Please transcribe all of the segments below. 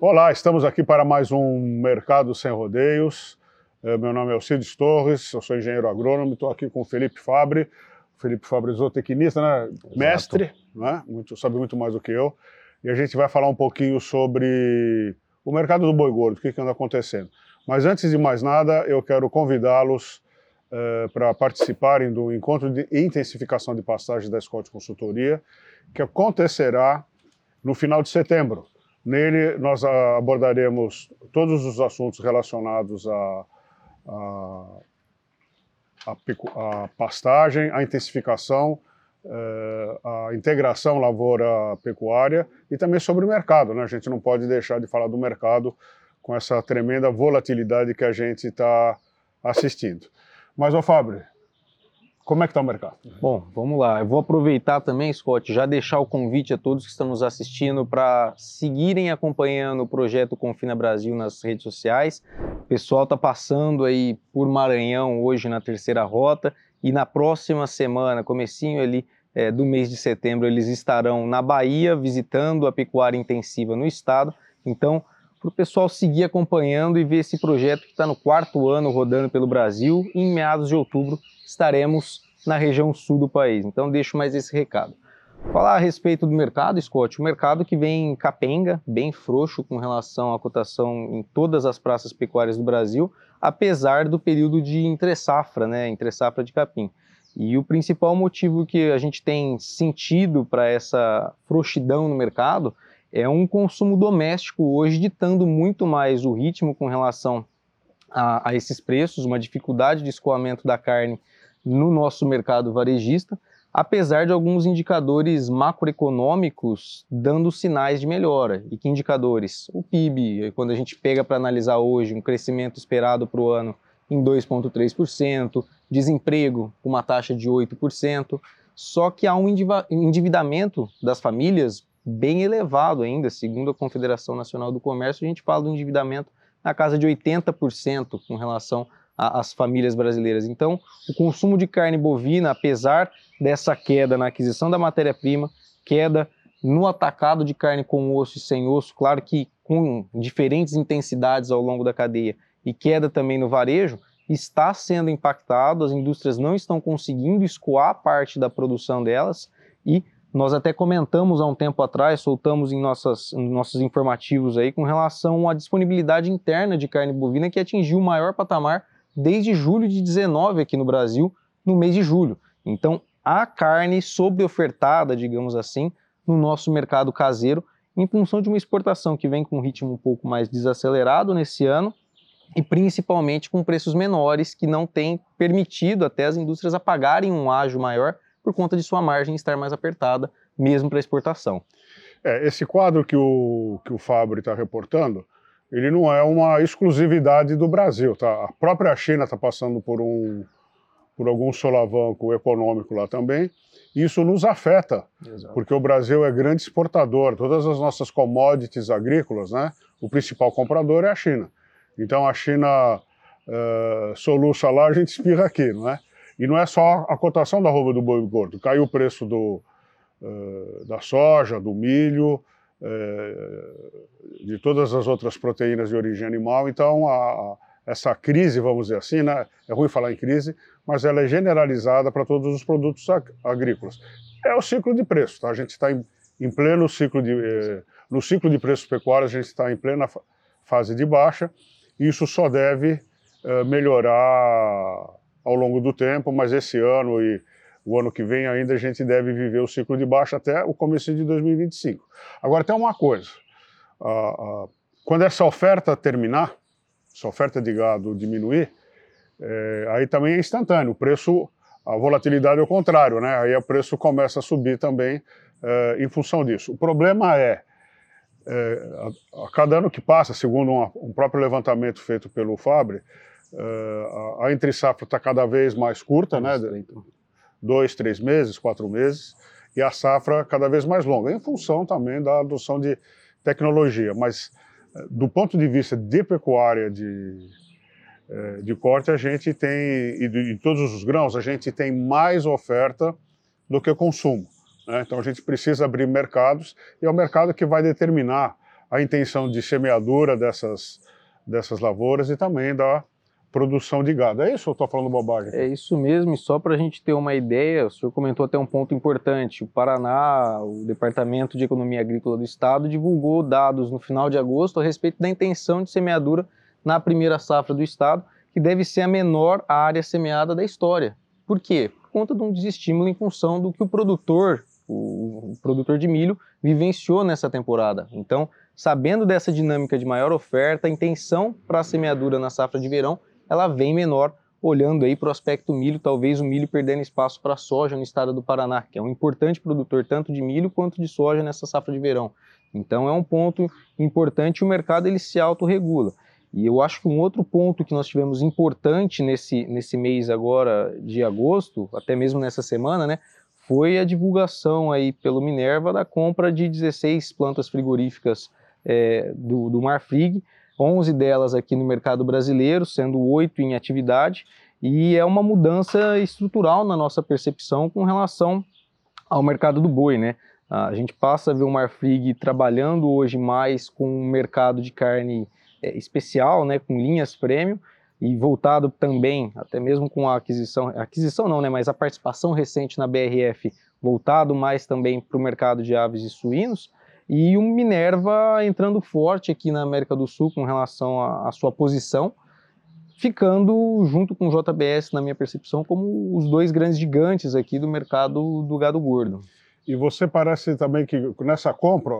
Olá, estamos aqui para mais um Mercado Sem Rodeios. É, meu nome é Alcides Torres, eu sou engenheiro agrônomo, estou aqui com o Felipe Fabre. Felipe Fabre, zootecnista, né? mestre, né? Muito, sabe muito mais do que eu. E a gente vai falar um pouquinho sobre o mercado do boi gordo, o que, que anda acontecendo. Mas antes de mais nada, eu quero convidá-los uh, para participarem do encontro de intensificação de pastagem da Scott Consultoria, que acontecerá no final de setembro. Nele, nós abordaremos todos os assuntos relacionados à a, a, a, a, pastagem, a intensificação, eh, a integração lavoura-pecuária e também sobre o mercado. Né? A gente não pode deixar de falar do mercado com essa tremenda volatilidade que a gente está assistindo. Mas, ô Fábio, como é que está o mercado? Bom, vamos lá. Eu vou aproveitar também, Scott, já deixar o convite a todos que estão nos assistindo para seguirem acompanhando o projeto Confina Brasil nas redes sociais. O pessoal está passando aí por Maranhão hoje na terceira rota e na próxima semana, comecinho ali é, do mês de setembro, eles estarão na Bahia visitando a pecuária intensiva no estado. Então, para o pessoal seguir acompanhando e ver esse projeto que está no quarto ano rodando pelo Brasil. Em meados de outubro estaremos na região sul do país. Então deixo mais esse recado. Falar a respeito do mercado, Scott, o mercado que vem capenga, bem frouxo com relação à cotação em todas as praças pecuárias do Brasil, apesar do período de entre-safra, né, entre-safra de capim. E o principal motivo que a gente tem sentido para essa frouxidão no mercado é um consumo doméstico hoje ditando muito mais o ritmo com relação a, a esses preços, uma dificuldade de escoamento da carne no nosso mercado varejista, apesar de alguns indicadores macroeconômicos dando sinais de melhora. E que indicadores? O PIB, quando a gente pega para analisar hoje um crescimento esperado para o ano em 2,3%, desemprego com uma taxa de 8%, só que há um endividamento das famílias bem elevado ainda, segundo a Confederação Nacional do Comércio, a gente fala do endividamento na casa de 80% com relação às famílias brasileiras. Então, o consumo de carne bovina, apesar dessa queda na aquisição da matéria-prima, queda no atacado de carne com osso e sem osso, claro que com diferentes intensidades ao longo da cadeia, e queda também no varejo, está sendo impactado, as indústrias não estão conseguindo escoar parte da produção delas e nós até comentamos há um tempo atrás, soltamos em, nossas, em nossos informativos aí com relação à disponibilidade interna de carne bovina que atingiu o maior patamar desde julho de 19 aqui no Brasil, no mês de julho. Então, há carne sobreofertada, digamos assim, no nosso mercado caseiro, em função de uma exportação que vem com um ritmo um pouco mais desacelerado nesse ano e principalmente com preços menores que não têm permitido até as indústrias apagarem um ágio maior por conta de sua margem estar mais apertada, mesmo para exportação. É, esse quadro que o, que o Fabri está reportando, ele não é uma exclusividade do Brasil. Tá? A própria China está passando por, um, por algum solavanco econômico lá também. Isso nos afeta, Exato. porque o Brasil é grande exportador. Todas as nossas commodities agrícolas, né, o principal comprador é a China. Então a China uh, soluça lá, a gente espirra aqui, não é? E não é só a cotação da roupa do boi gordo, caiu o preço do, uh, da soja, do milho, uh, de todas as outras proteínas de origem animal. Então, a, a, essa crise, vamos dizer assim, né, é ruim falar em crise, mas ela é generalizada para todos os produtos ag agrícolas. É o ciclo de preço, tá? a gente está em, em, pleno ciclo de. Eh, no ciclo de preços pecuários, a gente está em plena fase de baixa, e isso só deve eh, melhorar ao longo do tempo, mas esse ano e o ano que vem ainda a gente deve viver o ciclo de baixa até o começo de 2025. Agora tem uma coisa, uh, uh, quando essa oferta terminar, essa oferta de gado diminuir, é, aí também é instantâneo, o preço, a volatilidade é o contrário, né? aí o preço começa a subir também é, em função disso. O problema é, é a, a, cada ano que passa, segundo uma, um próprio levantamento feito pelo Fabre, Uh, a entre safra está cada vez mais curta, né? Dois, três meses, quatro meses, e a safra cada vez mais longa, em função também da adoção de tecnologia. Mas eh, do ponto de vista de pecuária de, eh, de corte, a gente tem, e de, em todos os grãos, a gente tem mais oferta do que consumo. Né? Então a gente precisa abrir mercados, e é o mercado que vai determinar a intenção de semeadura dessas, dessas lavouras e também da produção de gado. É isso ou estou falando bobagem? É isso mesmo, e só para a gente ter uma ideia, o senhor comentou até um ponto importante. O Paraná, o Departamento de Economia Agrícola do Estado, divulgou dados no final de agosto a respeito da intenção de semeadura na primeira safra do Estado, que deve ser a menor área semeada da história. Por quê? Por conta de um desestímulo em função do que o produtor, o, produtor de milho, vivenciou nessa temporada. Então, sabendo dessa dinâmica de maior oferta, a intenção para a semeadura na safra de verão ela vem menor, olhando aí para o aspecto milho, talvez o milho perdendo espaço para a soja no estado do Paraná, que é um importante produtor tanto de milho quanto de soja nessa safra de verão. Então é um ponto importante, o mercado ele se autorregula. E eu acho que um outro ponto que nós tivemos importante nesse, nesse mês agora de agosto, até mesmo nessa semana, né, foi a divulgação aí pelo Minerva da compra de 16 plantas frigoríficas é, do, do Marfrig, 11 delas aqui no mercado brasileiro, sendo 8 em atividade, e é uma mudança estrutural na nossa percepção com relação ao mercado do boi, né? A gente passa a ver o Marfrig trabalhando hoje mais com um mercado de carne é, especial, né, com linhas premium, e voltado também, até mesmo com a aquisição, aquisição não, né, mas a participação recente na BRF, voltado mais também para o mercado de aves e suínos, e o Minerva entrando forte aqui na América do Sul com relação à sua posição, ficando junto com o JBS, na minha percepção, como os dois grandes gigantes aqui do mercado do gado gordo. E você parece também que nessa compra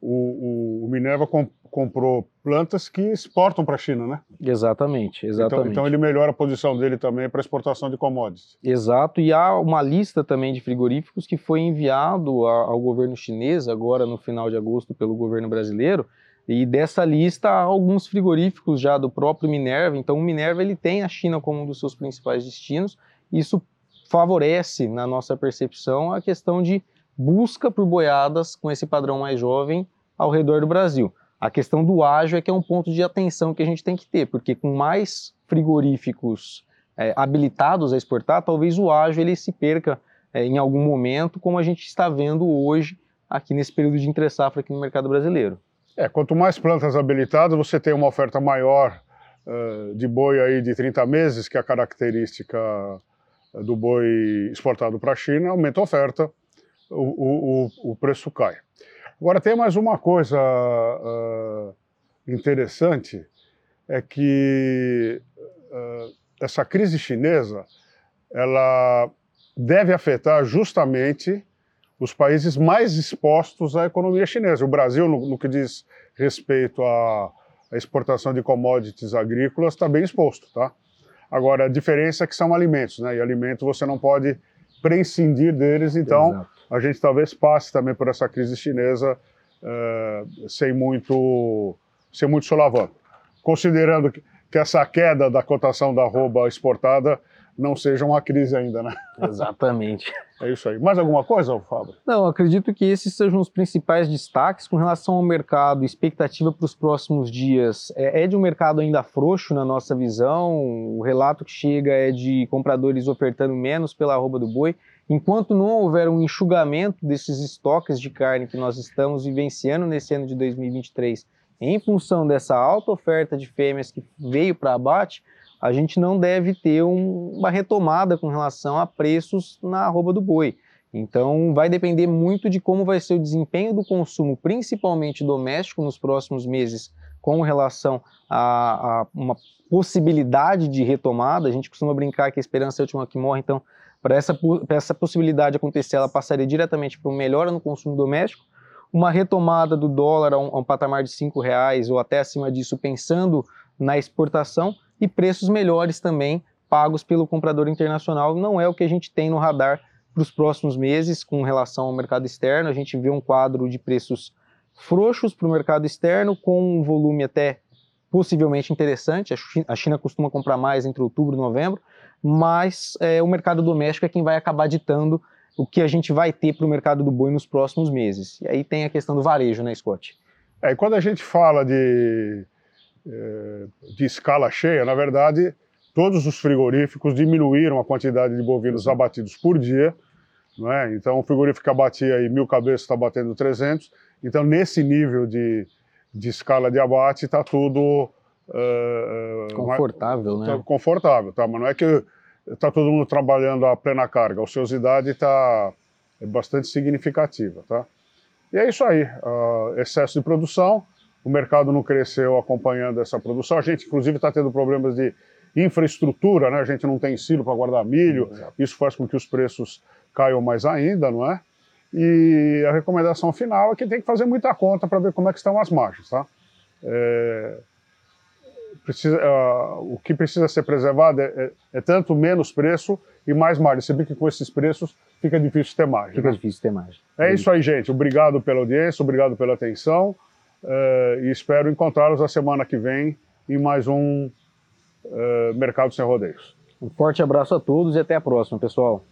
o, o Minerva comp, comprou plantas que exportam para a China, né? Exatamente, exatamente. Então, então ele melhora a posição dele também para exportação de commodities. Exato, e há uma lista também de frigoríficos que foi enviado ao governo chinês agora no final de agosto pelo governo brasileiro, e dessa lista há alguns frigoríficos já do próprio Minerva, então o Minerva ele tem a China como um dos seus principais destinos, isso favorece, na nossa percepção, a questão de busca por boiadas com esse padrão mais jovem ao redor do Brasil. A questão do ágio é que é um ponto de atenção que a gente tem que ter, porque com mais frigoríficos é, habilitados a exportar, talvez o ágio ele se perca é, em algum momento, como a gente está vendo hoje aqui nesse período de entre-safra aqui no mercado brasileiro. É, quanto mais plantas habilitadas, você tem uma oferta maior uh, de boi aí de 30 meses, que é a característica do boi exportado para a China, aumenta a oferta, o, o, o preço cai. Agora, tem mais uma coisa uh, interessante, é que uh, essa crise chinesa, ela deve afetar justamente os países mais expostos à economia chinesa. O Brasil, no, no que diz respeito à, à, exportação de commodities agrícolas, está bem exposto, tá? Agora, a diferença é que são alimentos, né? E alimento você não pode prescindir deles, então Exato a gente talvez passe também por essa crise chinesa uh, sem muito sem muito solavanco. Considerando que, que essa queda da cotação da arroba exportada não seja uma crise ainda, né? Exatamente. É isso aí. Mais alguma coisa, Fábio? Não, acredito que esses sejam os principais destaques com relação ao mercado. Expectativa para os próximos dias é, é de um mercado ainda frouxo na nossa visão. O relato que chega é de compradores ofertando menos pela arroba do boi. Enquanto não houver um enxugamento desses estoques de carne que nós estamos vivenciando nesse ano de 2023, em função dessa alta oferta de fêmeas que veio para abate, a gente não deve ter um, uma retomada com relação a preços na arroba do boi. Então, vai depender muito de como vai ser o desempenho do consumo, principalmente doméstico, nos próximos meses, com relação a, a uma possibilidade de retomada. A gente costuma brincar que a esperança é a última que morre, então para essa, essa possibilidade acontecer, ela passaria diretamente para uma melhora no consumo doméstico, uma retomada do dólar a um, a um patamar de R$ reais ou até acima disso, pensando na exportação, e preços melhores também pagos pelo comprador internacional. Não é o que a gente tem no radar para os próximos meses com relação ao mercado externo. A gente vê um quadro de preços frouxos para o mercado externo, com um volume até possivelmente interessante. A China costuma comprar mais entre outubro e novembro, mas é, o mercado doméstico é quem vai acabar ditando o que a gente vai ter para o mercado do boi nos próximos meses. E aí tem a questão do varejo, né, Scott? É, e quando a gente fala de, é, de escala cheia, na verdade, todos os frigoríficos diminuíram a quantidade de bovinos abatidos por dia. Não é? Então, o frigorífico que abatia aí mil cabeças está batendo 300. Então, nesse nível de, de escala de abate está tudo uh, confortável, mais, né? Tá confortável, tá? Mas não é que está todo mundo trabalhando a plena carga. A ociosidade está é bastante significativa, tá? E é isso aí. Uh, excesso de produção. O mercado não cresceu acompanhando essa produção. A gente, inclusive, está tendo problemas de infraestrutura, né? A gente não tem silo para guardar milho. Exato. Isso faz com que os preços caiam mais ainda, não é? E a recomendação final é que tem que fazer muita conta para ver como é que estão as margens, tá? É, precisa, uh, o que precisa ser preservado é, é, é, tanto menos preço e mais margem. Você vê que com esses preços fica difícil ter margem. Fica né? difícil ter margem. É isso aí, gente. Obrigado pela audiência, obrigado pela atenção uh, e espero encontrá-los a semana que vem em mais um uh, Mercado Sem Rodeios. Um forte abraço a todos e até a próxima, pessoal.